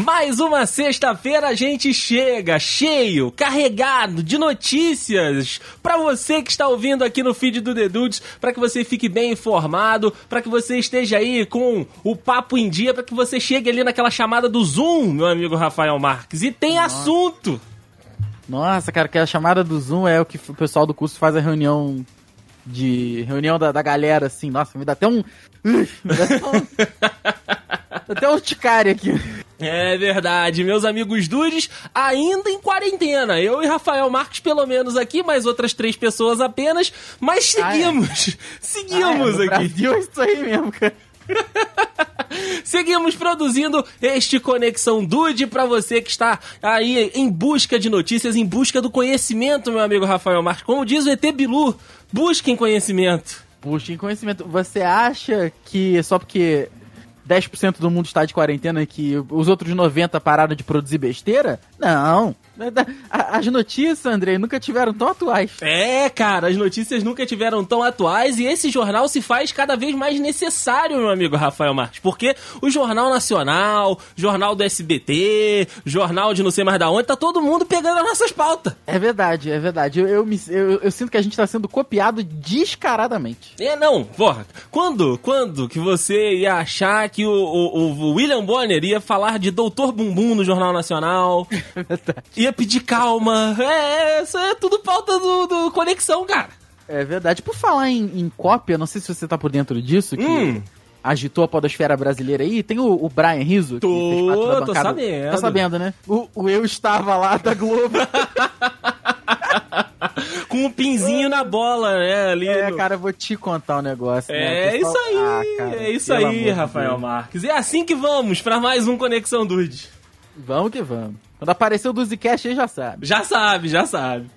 Mais uma sexta-feira a gente chega cheio, carregado de notícias para você que está ouvindo aqui no feed do Dedudes, para que você fique bem informado, para que você esteja aí com o papo em dia, para que você chegue ali naquela chamada do Zoom, meu amigo Rafael Marques. E tem Nossa. assunto. Nossa, cara, que a chamada do Zoom é o que o pessoal do curso faz a reunião de reunião da, da galera, assim. Nossa, me dá até um. Me dá até um, até um ticário aqui. É verdade, meus amigos dudes, ainda em quarentena. Eu e Rafael Marques, pelo menos aqui, mais outras três pessoas apenas, mas seguimos. Ah, é. Seguimos ah, é, aqui. Brasil é isso aí mesmo, cara. Seguimos produzindo este Conexão Dude para você que está aí em busca de notícias, em busca do conhecimento, meu amigo Rafael Marques. Como diz o ET Bilu, busquem conhecimento. Busquem conhecimento. Você acha que só porque 10% do mundo está de quarentena e que os outros 90% pararam de produzir besteira? Não. As notícias, Andrei, nunca tiveram tão atuais. É, cara, as notícias nunca tiveram tão atuais e esse jornal se faz cada vez mais necessário, meu amigo Rafael Marques, porque o Jornal Nacional, Jornal do SBT, Jornal de não sei mais da onde, tá todo mundo pegando as nossas pautas. É verdade, é verdade. Eu, eu, me, eu, eu sinto que a gente tá sendo copiado descaradamente. É, não, porra. Quando, quando que você ia achar que o, o, o William Bonner ia falar de Doutor Bumbum no Jornal Nacional? É verdade. Ia ia pedir calma. É, isso é tudo pauta do, do Conexão, cara. É verdade. Por falar em, em cópia, não sei se você tá por dentro disso, que hum. agitou a podosfera brasileira aí. Tem o, o Brian Rizzo, que tô, fez parte da bancada. Tô sabendo. Tá sabendo, né? O, o Eu Estava Lá da Globo. Com um pinzinho na bola, né? Ali é, no... cara, vou te contar um negócio. Né? É pessoal... isso aí, ah, cara, é isso aí, Rafael Marques. É assim que vamos para mais um Conexão Dude. Vamos que vamos. Quando aparecer o Duzicast aí já sabe. Já sabe, já sabe.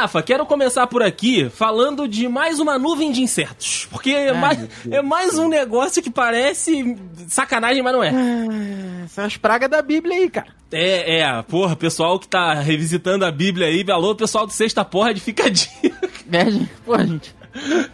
Rafa, quero começar por aqui falando de mais uma nuvem de insetos. Porque é, mais, é mais um negócio que parece sacanagem, mas não é. Ah, são as pragas da Bíblia aí, cara. É, é, porra, pessoal que tá revisitando a Bíblia aí, alô, pessoal do Sexta Porra de Fica É, porra, gente.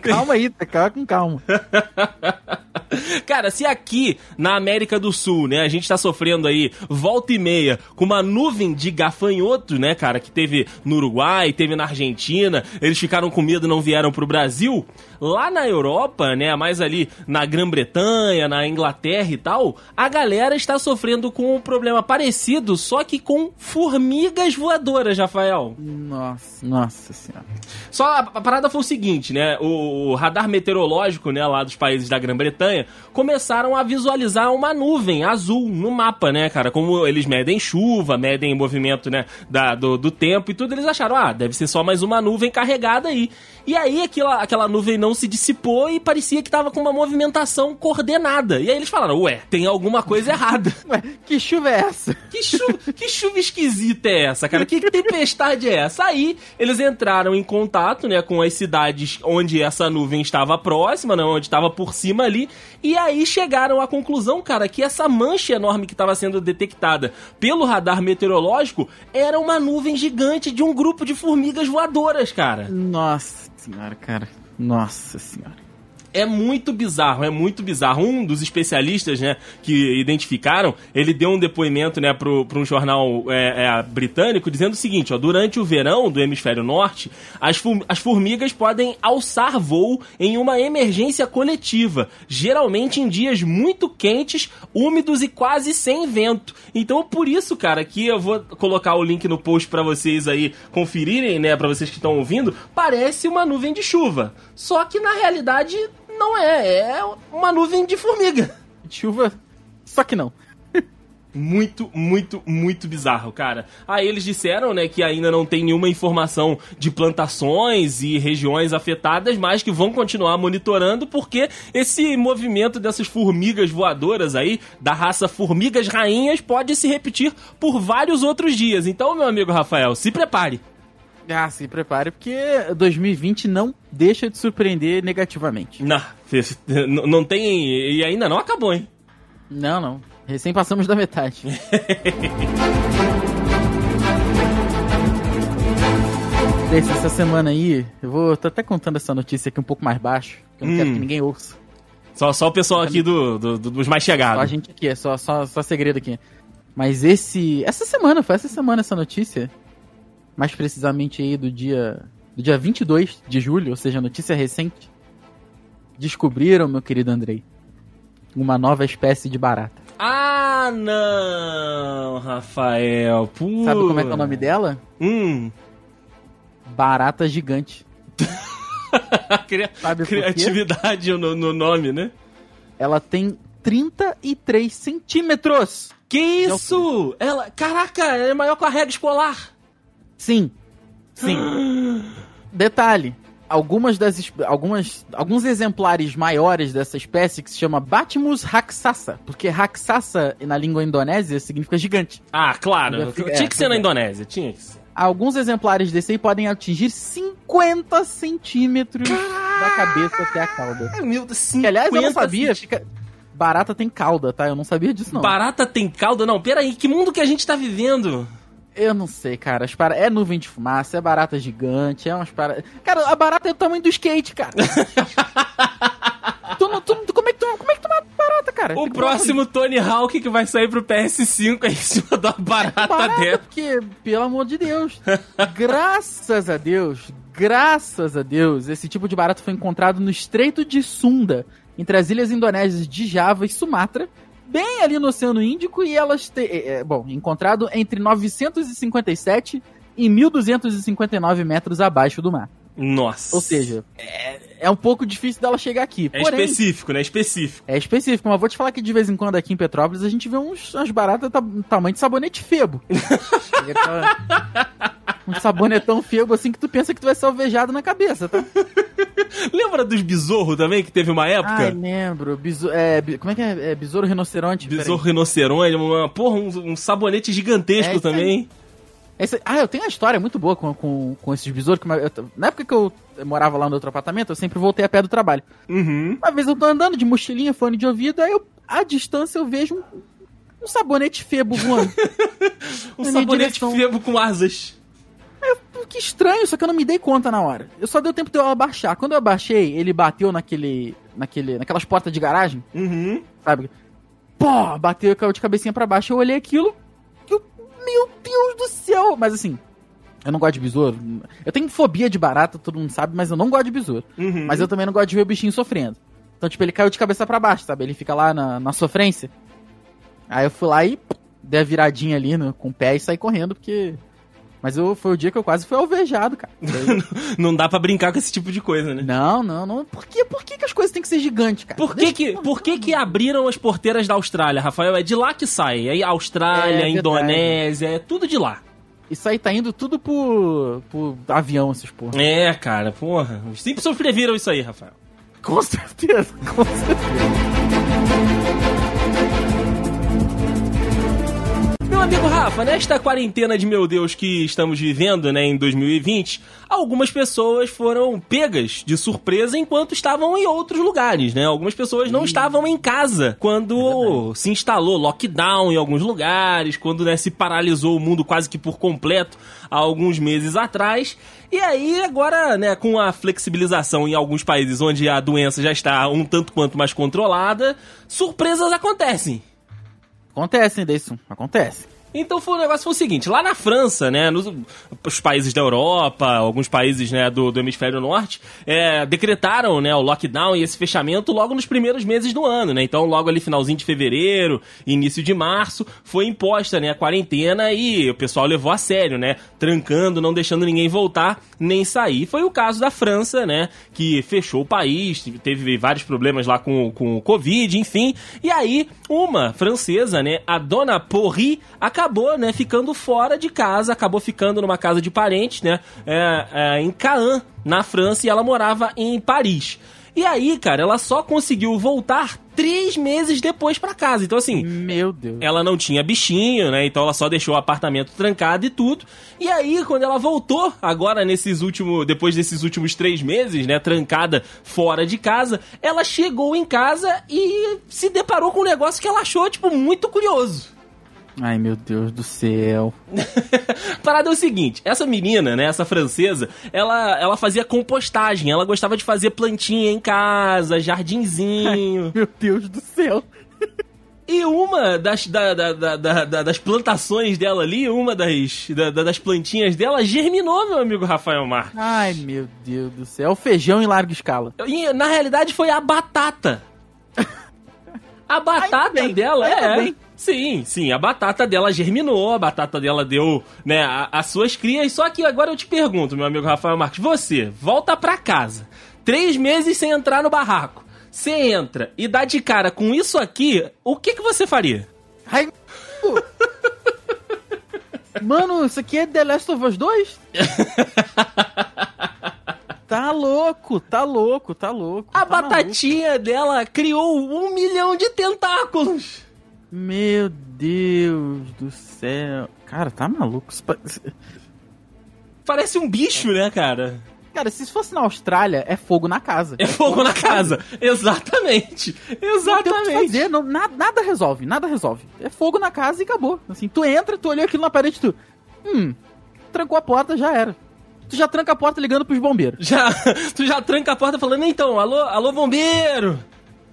Calma aí, tá calma com calma. Cara, se aqui na América do Sul, né, a gente tá sofrendo aí volta e meia com uma nuvem de gafanhotos, né, cara, que teve no Uruguai, teve na Argentina, eles ficaram com medo e não vieram pro Brasil. Lá na Europa, né, mais ali na Grã-Bretanha, na Inglaterra e tal, a galera está sofrendo com um problema parecido, só que com formigas voadoras, Rafael. Nossa, nossa senhora. Só a, a parada foi o seguinte, né, o, o radar meteorológico, né, lá dos países da Grã-Bretanha começaram a visualizar uma nuvem azul no mapa, né, cara? Como eles medem chuva, medem movimento, né, da, do, do tempo e tudo, eles acharam, ah, deve ser só mais uma nuvem carregada aí. E aí aquela, aquela nuvem não se dissipou e parecia que tava com uma movimentação coordenada. E aí eles falaram, ué, tem alguma coisa errada. Ué, que chuva é essa? Que chuva, que chuva esquisita é essa, cara? Que tempestade é essa? Aí eles entraram em contato, né, com as cidades onde essa nuvem estava próxima, né, onde estava por cima ali, e aí chegaram à conclusão, cara, que essa mancha enorme que estava sendo detectada pelo radar meteorológico era uma nuvem gigante de um grupo de formigas voadoras, cara. Nossa senhora, cara. Nossa senhora é muito bizarro, é muito bizarro. Um dos especialistas, né, que identificaram, ele deu um depoimento, né, para um jornal é, é, britânico dizendo o seguinte, ó, durante o verão do hemisfério norte, as, as formigas podem alçar voo em uma emergência coletiva, geralmente em dias muito quentes, úmidos e quase sem vento. Então, por isso, cara, que eu vou colocar o link no post para vocês aí conferirem, né, para vocês que estão ouvindo, parece uma nuvem de chuva. Só que na realidade não é, é uma nuvem de formiga. Chuva, só que não. muito, muito, muito bizarro, cara. Aí eles disseram, né, que ainda não tem nenhuma informação de plantações e regiões afetadas, mas que vão continuar monitorando porque esse movimento dessas formigas voadoras aí, da raça formigas rainhas, pode se repetir por vários outros dias. Então, meu amigo Rafael, se prepare. Ah, se prepare, porque 2020 não deixa de surpreender negativamente. Não, não tem. E ainda não acabou, hein? Não, não. Recém passamos da metade. Essa semana aí, eu vou tô até contando essa notícia aqui um pouco mais baixo, que eu não Hum. quero que ninguém ouça. Só, só o pessoal aqui do, do- do- dos mais Só a chegados. gente aqui, é só, só, só segredo aqui. Mas esse. Essa semana, foi essa semana essa notícia. Mais precisamente aí do dia. Do dia 22 de julho, ou seja, notícia recente. Descobriram, meu querido Andrei, uma nova espécie de barata. Ah, não, Rafael. Pô. Sabe como é que é o nome dela? Hum. Barata gigante. Cria- Sabe? Criatividade no, no nome, né? Ela tem 33 centímetros. Que isso? Ela. Caraca, ela é maior que a regra escolar. Sim. Sim. Detalhe. Algumas das algumas alguns exemplares maiores dessa espécie que se chama Batmus raksasa, porque raksasa na língua indonésia significa gigante. Ah, claro. Fica- tinha é, que ser na é. Indonésia, tinha que ser. Alguns exemplares desse aí podem atingir 50 centímetros da cabeça até a cauda. Ai, meu Deus, Que, aliás, eu não 50 sabia, fica... barata tem cauda, tá? Eu não sabia disso não. Barata tem cauda? Não, peraí, que mundo que a gente tá vivendo? Eu não sei, cara. As para... É nuvem de fumaça, é barata gigante, é umas para... Cara, a barata é do tamanho do skate, cara. tu, não- tu, como, é que tu, como é que tu mata barata, cara? O Tem próximo Tony Hawk que vai sair pro PS5 é em cima da barata, barata, dentro. porque, pelo amor de Deus, graças a Deus, graças a Deus, esse tipo de barata foi encontrado no Estreito de Sunda, entre as ilhas indonésias de Java e Sumatra, bem ali no Oceano Índico, e elas, te, é, é, bom, encontrado entre 957 e 1259 metros abaixo do mar. Nossa. Ou seja, é, é um pouco difícil dela chegar aqui. É porém, específico, né? Específico. é específico, mas vou te falar que de vez em quando aqui em Petrópolis a gente vê uns, umas baratas ta tamanho de sabonete febo. um sabonetão febo assim que tu pensa que tu vai ser alvejado na cabeça, tá? Lembra dos besouros também, que teve uma época? Ai, lembro. Biso é, como é que é? é besouro rinoceronte? Besouro rinoceronte, uma, porra, um, um sabonete gigantesco É isso aí. Esse- ah, eu tenho uma história muito boa com, com, com esses besouros. Que eu- na época que eu morava lá no outro apartamento, eu sempre voltei a pé do trabalho. Uhum. Uma vez eu tô andando de mochilinha, fone de ouvido, aí eu, à distância eu vejo um, um sabonete febo voando. Um sabonete direção. febo com asas. Pô, Que estranho, só que eu não me dei conta na hora. Eu só deu tempo de eu abaixar. Quando eu abaixei, ele bateu naquele. naquele naquelas portas de garagem, Uhum. sabe? Pô, bateu e caiu de cabecinha pra baixo. Eu olhei aquilo. Eu, meu Deus do céu! Mas assim, eu não gosto de besouro. Eu tenho fobia de barata, todo mundo sabe, mas eu não gosto de besouro. Uhum. Mas eu também não gosto de ver o bichinho sofrendo. Então, tipo, ele caiu de cabeça pra baixo, sabe? Ele fica lá na, na sofrência. Aí eu fui lá e dei a viradinha ali no, com o pé e saí correndo, porque. Mas eu, foi o dia que eu quase fui alvejado, cara. Não dá pra brincar com esse tipo de coisa, né? não, não, não. Por que, por que, que as coisas têm que ser gigantes, cara? Por que Deixa- que, por que que abriram as porteiras da Austrália, Rafael? É de lá que sai. Aí Austrália, É. Indonésia, é tudo de lá. Isso aí tá indo tudo por, por avião, esses porra. É, cara, porra. Os Simpsons previram isso aí, Rafael. Com certeza, com certeza. Amigo Rafa, nesta quarentena de meu Deus que estamos vivendo, né, em 2020, algumas pessoas foram pegas de surpresa enquanto estavam em outros lugares, né? Algumas pessoas não estavam em casa quando se instalou lockdown em alguns lugares, quando né, se paralisou o mundo quase que por completo há alguns meses atrás. E aí, agora, né, com a flexibilização em alguns países onde a doença já está um tanto quanto mais controlada, surpresas acontecem. Acontece, Deison, acontece. Então foi, o negócio foi o seguinte, lá na França, né, nos os países da Europa, alguns países, né, do, do hemisfério norte, é, decretaram, né, o lockdown e esse fechamento logo nos primeiros meses do ano, né, então logo ali finalzinho de fevereiro, início de março, foi imposta, né, a quarentena e o pessoal levou a sério, né, trancando, não deixando ninguém voltar nem sair. Foi o caso da França, né, que fechou o país, teve vários problemas lá com, com o Covid, enfim, e aí uma francesa, né, a dona Porri, acabou, né, ficando fora de casa, acabou ficando numa casa de parentes, né, é, é, em Caen, na França, e ela morava em Paris. E aí, cara, ela só conseguiu voltar três meses depois pra casa. Então, assim, Meu Deus. ela não tinha bichinho, né? Então ela só deixou o apartamento trancado e tudo. E aí, quando ela voltou, agora nesses últimos. Depois desses últimos três meses, né? Trancada fora de casa, ela chegou em casa e se deparou com um negócio que ela achou, tipo, muito curioso. Ai, meu Deus do céu. Parada é o seguinte, essa menina, né, essa francesa, ela, ela fazia compostagem, ela gostava de fazer plantinha em casa, jardinzinho. Meu Deus do céu. E uma das, da, da, da, da- das plantações dela ali, uma das, da- da- das plantinhas dela, germinou, meu amigo Rafael Marques. Ai, meu Deus do céu. É o feijão em larga escala. E, na realidade foi a batata. A batata bem, dela é. Sim, sim, a batata dela germinou, a batata dela deu, né, a- as suas crias. Só que agora eu te pergunto, meu amigo Rafael Marques, você volta pra casa, três meses sem entrar no barraco. Você entra e dá de cara com isso aqui, o que, que você faria? Ai. Mano, isso aqui é The Last of Us 2? tá louco, tá louco, tá louco. A tá batatinha dela criou um milhão de tentáculos. Meu Deus do céu. Cara, tá maluco. Parece um bicho, né, cara? Cara, se isso fosse na Austrália, é fogo na casa. É fogo na casa. Exatamente. Não o que Exatamente. fazer, não, nada, nada resolve, nada resolve. É fogo na casa e acabou. Assim, tu entra, tu olhou aquilo na parede, tu. Hum, trancou a porta, já era. Tu já tranca a porta ligando pros bombeiros. Já, tu já tranca a porta falando, então, alô, alô, bombeiro!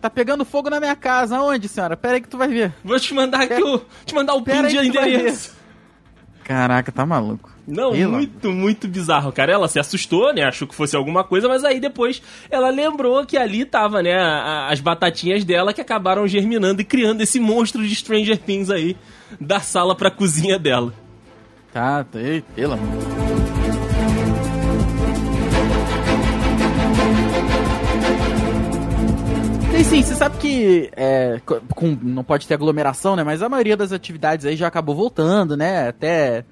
Tá pegando fogo na minha casa. Aonde, senhora? Pera aí que tu vai ver. Vou te mandar aqui o. Te mandar o PIN Pera de endereço. Caraca, tá maluco. Não, muito, muito bizarro, cara. Ela se assustou, né? Achou que fosse alguma coisa, mas aí depois ela lembrou que ali tava, né, a- as batatinhas dela que acabaram germinando e criando esse monstro de Stranger Things aí da sala pra cozinha dela. Tá, tá, pelo amor. E sim, você sabe que é, co- com- não pode ter aglomeração, né? Mas a maioria das atividades aí já acabou voltando, né? Até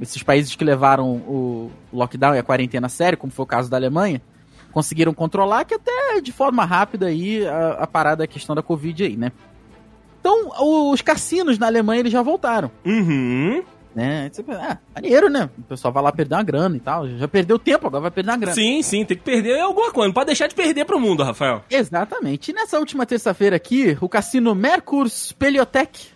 esses países que levaram o lockdown e a quarentena a sério, como foi o caso da Alemanha, conseguiram controlar que até de forma rápida aí a, a parada, a questão da Covid aí, né? Então, os cassinos na Alemanha eles já voltaram Uhum. Né? Você pensa, ah, maneiro, né? O pessoal vai lá perder uma grana e tal. Já perdeu tempo, agora vai perder uma grana. Sim, sim, tem que perder alguma coisa. Não pode deixar de perder pro mundo, Rafael. Exatamente. E nessa última terça-feira aqui, o cassino Merkur Speleotec,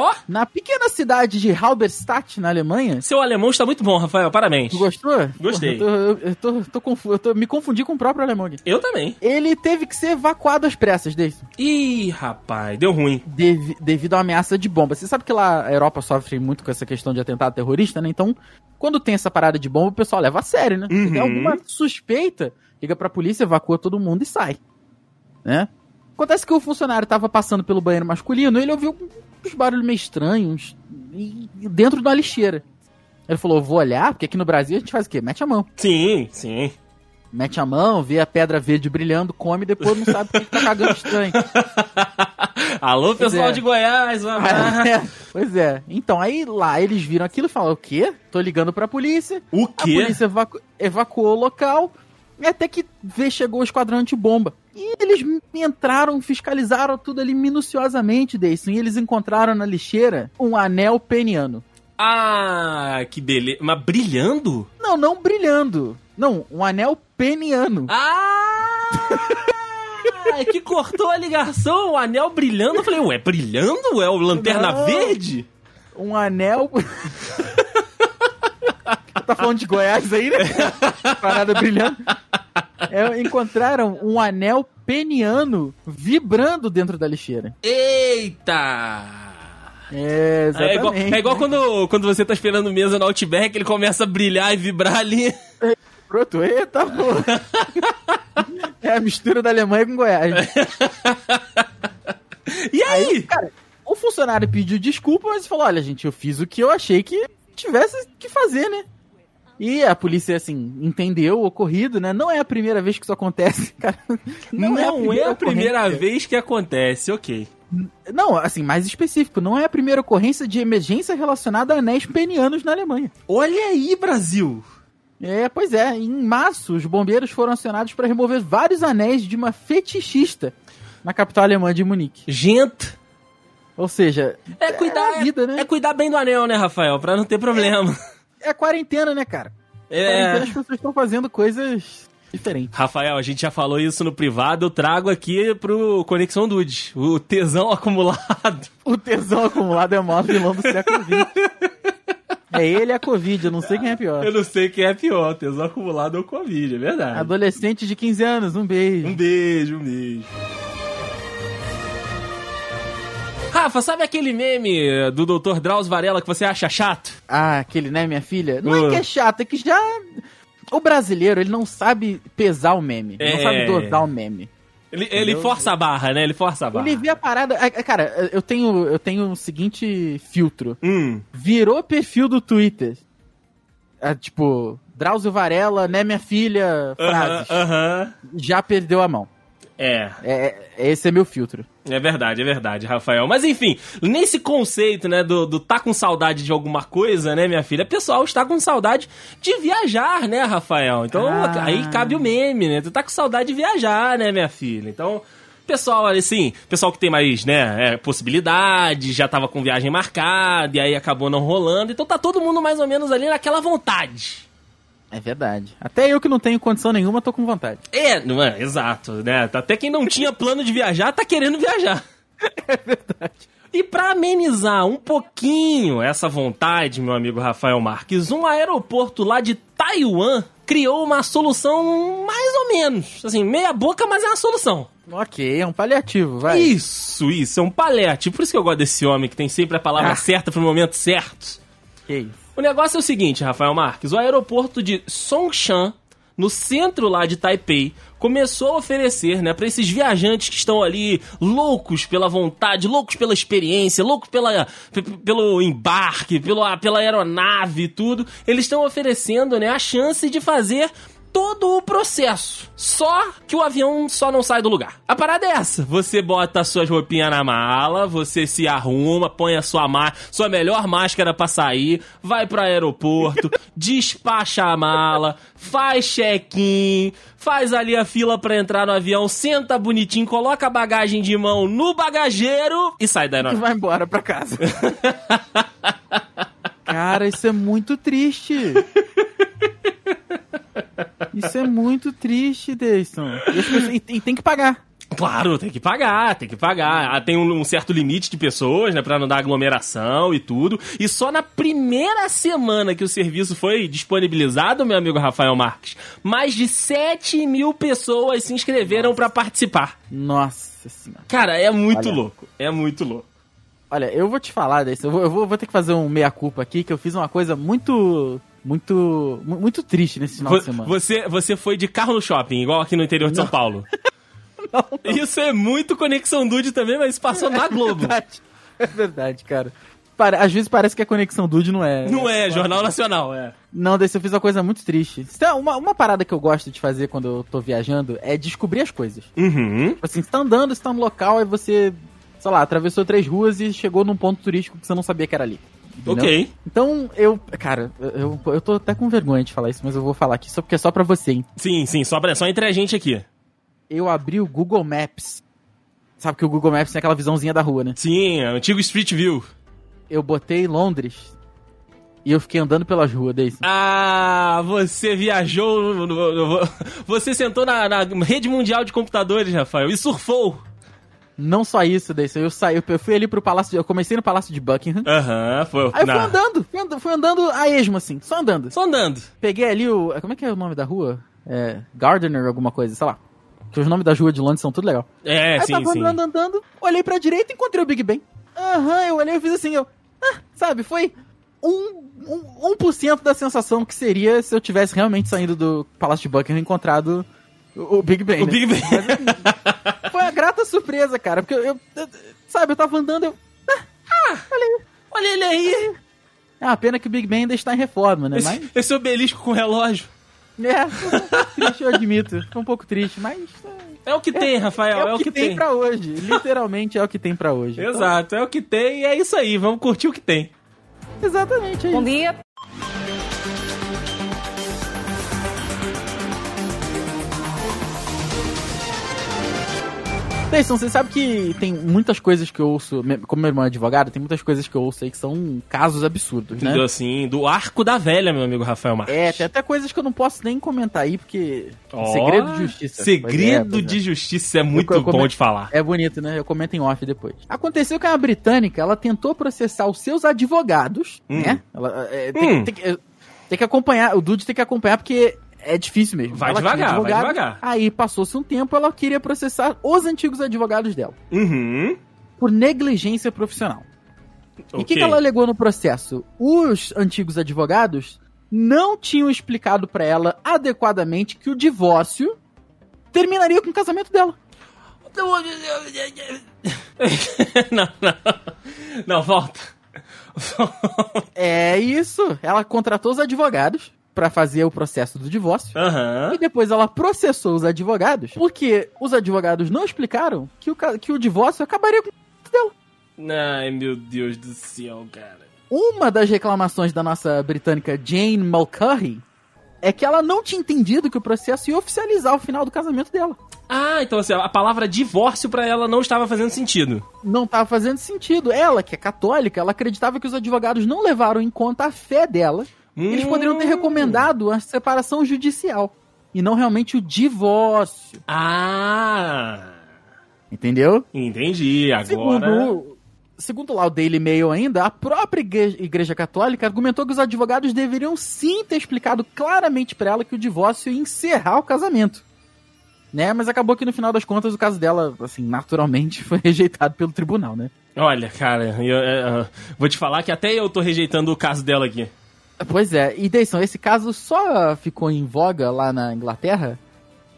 Ó, na pequena cidade de Halberstadt, na Alemanha. seu alemão está muito bom, Rafael. Parabéns. Tu gostou? Gostei. Porra, eu tô, eu tô, tô confu- eu tô- me confundi com o próprio alemão aqui. Eu também. Ele teve que ser evacuado às pressas, desse, Ih, rapaz, deu ruim. devi- devido à ameaça de bomba. Você sabe que lá a Europa sofre muito com essa questão de atentado terrorista, né? Então, quando tem essa parada de bomba, o pessoal leva a sério, né? Se Uhum. tem alguma suspeita, liga pra polícia, evacua todo mundo e sai. Né? Acontece que o funcionário tava passando pelo banheiro masculino e ele ouviu uns barulhos meio estranhos dentro da lixeira. Ele falou, vou olhar, porque aqui no Brasil a gente faz o quê? Mete a mão. Sim, sim. Mete a mão, vê a pedra verde brilhando, come e depois não sabe porque tá cagando estranho. Alô, pessoal é. de Goiás, abraço. É, pois é. Então, aí lá eles viram aquilo e falaram: o quê? Tô ligando pra polícia. O A quê? polícia evacu- evacuou o local. E até que vê, chegou o esquadrão antibomba. E eles entraram, fiscalizaram tudo ali minuciosamente, Deison. E eles encontraram na lixeira um anel peniano. Ah, que beleza. Mas brilhando? Não, não brilhando. Não, um anel peniano. Ah! É que cortou a ligação, o anel brilhando. Eu falei, ué, brilhando? É o lanterna Não. verde? Um anel. tá falando de Goiás aí, né? Parada brilhando. É, encontraram um anel peniano vibrando dentro da lixeira. Eita! É, É exatamente. igual, é igual quando, quando você tá esperando mesa no Outback, ele começa a brilhar e vibrar ali. Pronto, eita porra. É a mistura da Alemanha com Goiás. E aí? Cara, o funcionário pediu desculpa, mas falou: olha, gente, eu fiz o que eu achei que tivesse que fazer, né? E a polícia, assim, entendeu o ocorrido, né? Não é a primeira vez que isso acontece, cara. Não, é a primeira ocorrência. vez que acontece, ok. Não, assim, mais específico, não é a primeira ocorrência de emergência relacionada a anéis penianos na Alemanha. Olha aí, Brasil! É, pois é, em março, os bombeiros foram acionados para remover vários anéis de uma fetichista na capital alemã de Munique. Gente, Ou seja, é cuidar, a vida, né? é cuidar bem do anel, né, Rafael? Pra não ter problema. é a quarentena, né, cara? É. Quarentena as pessoas estão fazendo coisas diferente. Rafael, a gente já falou isso no privado, eu trago aqui pro Conexão Dude. O tesão acumulado. O tesão acumulado é o maior vilão do século XX. É ele e a Covid, eu não sei quem é pior. Eu não sei quem é pior, tesão acumulado ou Covid, é verdade. Adolescente de 15 anos, um beijo. Um beijo, um beijo. Rafa, sabe aquele meme do Dr. Drauzio Varela que você acha chato? Ah, aquele, né, minha filha? Não é Uh. que é chato, é que já. O brasileiro, ele não sabe pesar o meme. Ele Não É. sabe dosar o meme. Ele, ele força a barra, né? Ele força a barra. Ele vê a parada. ah, Cara, eu tenho, eu tenho o seguinte filtro. Hum, Virou perfil do Twitter. Ah, tipo, Drauzio Varela, né, minha filha? Frases. aham. Já perdeu a mão. É, É, é- esse é meu filtro. é verdade, é verdade, Rafael. Mas enfim, nesse conceito, né, do, do tá com saudade de alguma coisa, né, minha filha, o pessoal está com saudade de viajar, né, Rafael? Então, Ah. aí cabe o meme, né? Tu tá com saudade de viajar, né, minha filha? Então, pessoal, assim, pessoal que tem mais, né, é, possibilidade, já tava com viagem marcada e aí acabou não rolando. Então tá todo mundo mais ou menos ali naquela vontade. É verdade. Até eu que não tenho condição nenhuma, tô com vontade. É, não é, exato, né? Até quem não tinha plano de viajar tá querendo viajar. É verdade. E pra amenizar um pouquinho essa vontade, meu amigo Rafael Marques, um aeroporto lá de Taiwan criou uma solução mais ou menos, assim, meia boca, mas é uma solução. Ok, é um paliativo, vai. Isso, isso, é um palete. Por isso que eu gosto desse homem que tem sempre a palavra Ah. certa pro momento certo. Que isso. O negócio é o seguinte, Rafael Marques, o aeroporto de Songshan, no centro lá de Taipei, começou a oferecer, né, para esses viajantes que estão ali loucos pela vontade, loucos pela experiência, loucos pela, pelo embarque, pelo, pela aeronave e tudo, eles estão oferecendo, né, a chance de fazer todo o processo. Só que o avião só não sai do lugar. A parada é essa. Você bota as suas roupinhas na mala, você se arruma, põe a sua, má- sua melhor máscara pra sair, vai pro aeroporto, despacha a mala, faz check-in, faz ali a fila pra entrar no avião, senta bonitinho, coloca a bagagem de mão no bagageiro e sai da E aeronave. vai embora pra casa. Cara, isso é muito triste. Isso é muito triste, Deison. E, tem que pagar. Claro, tem que pagar, tem que pagar. Ah, Tem um, um certo limite de pessoas, né, pra não dar aglomeração e tudo. E só na primeira semana que o serviço foi disponibilizado, meu amigo Rafael Marques, mais de 7 mil pessoas se inscreveram pra participar. Nossa senhora. Cara, é muito Olha. louco, é muito louco. Olha, eu vou te falar desse. Eu vou, eu vou ter que fazer um meia-culpa aqui, que eu fiz uma coisa muito. Muito. mu- Muito triste nesse final Vo- de semana. Você, você foi de carro no shopping, igual aqui no interior de São Paulo. Isso é muito Conexão Dude também, mas passou na Globo. verdade. É verdade, cara. Para- às vezes parece que a Conexão Dude não é. Não é, Jornal Nacional, é. Não, desse eu fiz uma coisa muito triste. Então, uma, uma parada que eu gosto de fazer quando eu tô viajando é descobrir as coisas. Uhum. Tipo Assim, você tá andando, você tá no local, aí você, sei lá, atravessou três ruas e chegou num ponto turístico que você não sabia que era ali. Ok. Então, eu, cara, eu, eu tô até com vergonha de falar isso, mas eu vou falar aqui só porque é só pra você, hein? Sim, sim, só, pra- só entre a gente aqui. Eu abri o Google Maps. Sabe que o Google Maps tem aquela visãozinha da rua, né? Sim, é o antigo Street View. Eu botei Londres e eu fiquei andando pelas ruas, Deison. Ah, você viajou. você sentou na, na rede mundial de computadores, Rafael, e surfou. Não só isso, Deison, eu saí, eu fui ali pro palácio, de, eu comecei no palácio de Buckingham. Aham, foi. Aí eu fui andando, fui andando, fui andando a esmo, assim, só andando. Só andando. Peguei ali o. Como é que é o nome da rua? É. Gardener, alguma coisa, sei lá. Porque os nomes das ruas de Londres são tudo legal. É, Aí sim, tava sim. andando, andando, olhei pra direita e encontrei o Big Ben. Aham, eu olhei e fiz assim, eu. Ah, sabe, foi um, um, 1% da sensação que seria se eu tivesse realmente saindo do Palácio de Buckingham e encontrado o, o Big Ben. O né? Big Ben. grata surpresa, cara, porque eu, eu- eu- Sabe, eu tava andando, eu. Olha ele aí. É uma pena que o Big Ben ainda está em reforma, né? Mas. Esse, esse obelisco com relógio. É, foi um pouco triste, eu admito. Foi um pouco triste, mas. É o que tem, Rafael. É, o que, tem, pra hoje. Literalmente é o que tem pra hoje. Então, Exato, é o que tem e é isso aí. Vamos curtir o que tem. exatamente, é Bom isso. dia. Deison, você sabe que tem muitas coisas que eu ouço, como meu irmão é advogado, tem muitas coisas que eu ouço aí que são casos absurdos, né? Assim, do arco da velha, meu amigo Rafael Marques. É, tem até coisas que eu não posso nem comentar aí, porque. Ó, segredo de justiça. Segredo é, pois é. de justiça, é muito eu come- bom de falar. É bonito, né? Eu comento em off depois. Aconteceu que a britânica, ela tentou processar os seus advogados, Hum. né? Ela, é, tem, Hum. tem que- tem que acompanhar, o Dude tem que acompanhar porque é difícil mesmo. Vai Ela devagar, vai devagar. Aí passou-se um tempo, ela queria processar os antigos advogados dela Uhum. por negligência profissional. E o que, que ela alegou no processo? Os antigos advogados não tinham explicado pra ela adequadamente que o divórcio terminaria com o casamento dela. não, não. Não, volta. É isso. Ela contratou os advogados pra fazer o processo do divórcio. Aham. E depois ela processou os advogados porque os advogados não explicaram que o, que o divórcio acabaria com o dela. Ai, meu Deus do céu, cara. Uma das reclamações da nossa britânica Jane Mulcahy é que ela não tinha entendido que o processo ia oficializar o final do casamento dela. Ah, então assim, a palavra divórcio pra ela não estava fazendo sentido. Não estava fazendo sentido. Ela, que é católica, ela acreditava que os advogados não levaram em conta a fé dela. E Eles Hum. poderiam ter recomendado a separação judicial. E não realmente o divórcio. Ah, Entendeu? entendi. Agora. Segundo, segundo lá o Daily Mail ainda, a própria igreja, católica argumentou que os advogados deveriam sim ter explicado claramente pra ela que o divórcio ia encerrar o casamento. Né? Mas acabou que no final das contas o caso dela, assim, naturalmente foi rejeitado pelo tribunal, né? Olha, cara, eu, eu- eu vou te falar que até eu tô rejeitando o caso dela aqui. Pois é, e Deison, esse caso só ficou em voga lá na Inglaterra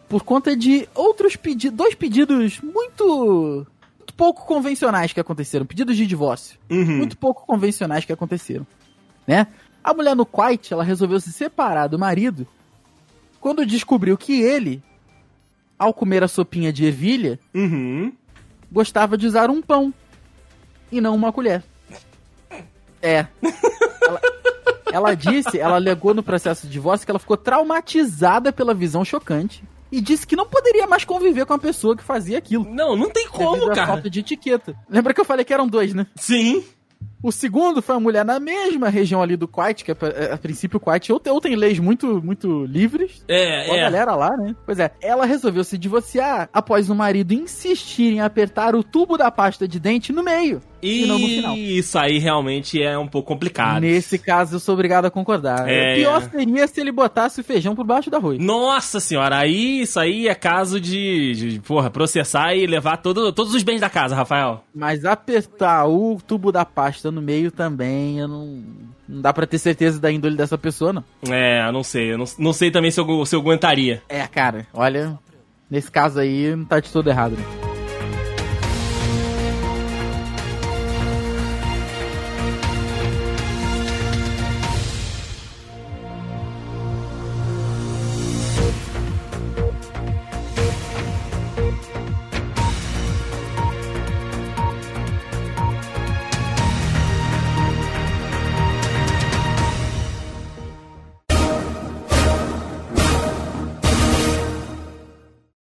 por conta de outros pedidos, dois pedidos muito, muito pouco convencionais que aconteceram, pedidos de divórcio. Uhum. muito pouco convencionais que aconteceram, né? A mulher no Kuwait, ela resolveu se separar do marido quando descobriu que ele, ao comer a sopinha de ervilha, Uhum. gostava de usar um pão e não uma colher. É. Ela, disse, ela alegou no processo de divórcio que ela ficou traumatizada pela visão chocante e disse que não poderia mais conviver com a pessoa que fazia aquilo. Não, não tem como, cara. falta de etiqueta. Lembra que eu falei que eram dois, né? Sim. O segundo foi uma mulher na mesma região ali do Kuwait, que a, a princípio o Kuwait ou, tem- ou tem leis muito, muito livres. É, Ó, a é. galera lá, né? Pois é, ela resolveu se divorciar após o marido insistir em apertar o tubo da pasta de dente no meio. E, não no final. Isso aí realmente é um pouco complicado. Nesse caso, eu sou obrigado a concordar. É. Pior seria se ele botasse o feijão por baixo do arroz. Nossa senhora, aí isso aí é caso de, de, porra, processar e levar todo, todos os bens da casa, Rafael. Mas apertar o tubo da pasta no meio também, eu não. Não dá pra ter certeza da índole dessa pessoa, não. É, eu não sei, eu não, não sei também se eu, se eu aguentaria. É, cara, olha. Nesse caso aí, não tá de todo errado, né?